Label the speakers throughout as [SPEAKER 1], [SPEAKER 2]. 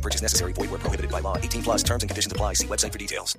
[SPEAKER 1] No purchase necessary. Void where prohibited by law. 18 plus terms and conditions apply. See website for details.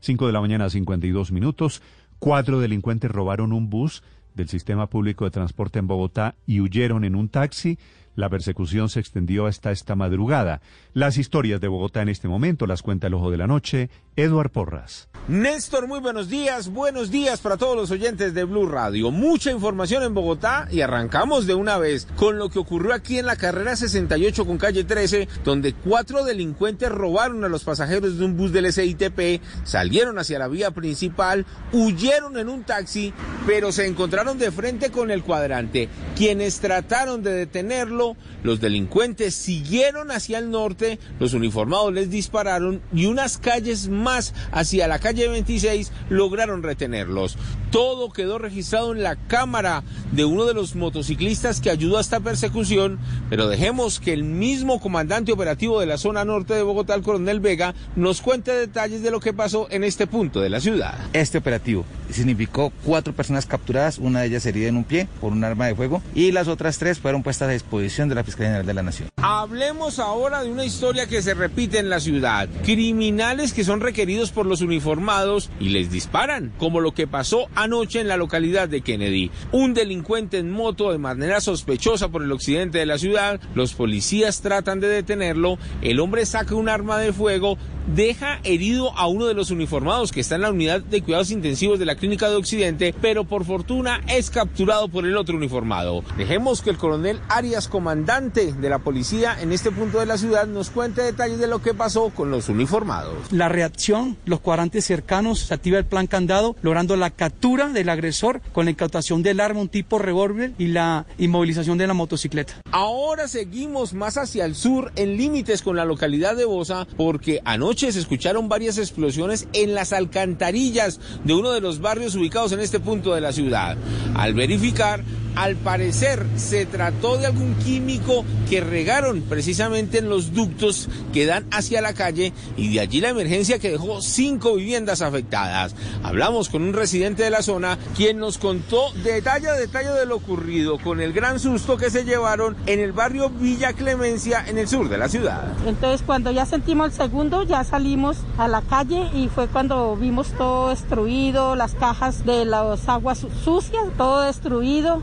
[SPEAKER 2] 5 de la mañana, 52 minutos. Cuatro delincuentes robaron un bus del sistema público de transporte en Bogotá y huyeron en un taxi. La persecución se extendió hasta esta madrugada. Las historias de Bogotá en este momento las cuenta el ojo de la noche, Eduard Porras.
[SPEAKER 3] Néstor, muy buenos días. Buenos días para todos los oyentes de Blue Radio. Mucha información en Bogotá y arrancamos de una vez con lo que ocurrió aquí en la carrera 68 con calle 13, donde cuatro delincuentes robaron a los pasajeros de un bus del SITP, salieron hacia la vía principal, huyeron en un taxi, pero se encontraron de frente con el cuadrante. Quienes trataron de detenerlo, los delincuentes siguieron hacia el norte, los uniformados les dispararon y unas calles más hacia la calle 26 lograron retenerlos. Todo quedó registrado en la cámara de uno de los motociclistas que ayudó a esta persecución, pero dejemos que el mismo comandante operativo de la zona norte de Bogotá, el coronel Vega, nos cuente detalles de lo que pasó en este punto de la ciudad.
[SPEAKER 4] Este operativo significó cuatro personas capturadas, una de ellas herida en un pie por un arma de fuego y las otras tres fueron puestas a disposición de la Fiscalía General de la Nación.
[SPEAKER 3] Hablemos ahora de una historia que se repite en la ciudad. Criminales que son requeridos por los uniformados y les disparan, como lo que pasó anoche en la localidad de Kennedy. Un delincuente en moto de manera sospechosa por el occidente de la ciudad, los policías tratan de detenerlo, el hombre saca un arma de fuego, deja herido a uno de los uniformados que está en la unidad de cuidados intensivos de la clínica de Occidente, pero por fortuna es capturado por el otro uniformado. Dejemos que el coronel Arias, comandante de la policía en este punto de la ciudad, nos cuente detalles de lo que pasó con los uniformados.
[SPEAKER 5] La reacción, los cuadrantes cercanos, se activa el plan candado, logrando la captura del agresor con la incautación del arma, un tipo revólver y la inmovilización de la motocicleta.
[SPEAKER 3] Ahora seguimos más hacia el sur, en límites con la localidad de Bosa, porque anoche se escucharon varias explosiones en las alcantarillas de uno de los barrios ubicados en este punto de la ciudad. Al verificar, al parecer se trató de algún químico que regaron precisamente en los ductos que dan hacia la calle y de allí la emergencia que dejó cinco viviendas afectadas. Hablamos con un residente de la zona quien nos contó detalle a detalle de lo ocurrido con el gran susto que se llevaron en el barrio Villa Clemencia en el sur de la ciudad.
[SPEAKER 6] Entonces cuando ya sentimos el segundo ya salimos a la calle y fue cuando vimos todo destruido, las cajas de las aguas sucias, todo destruido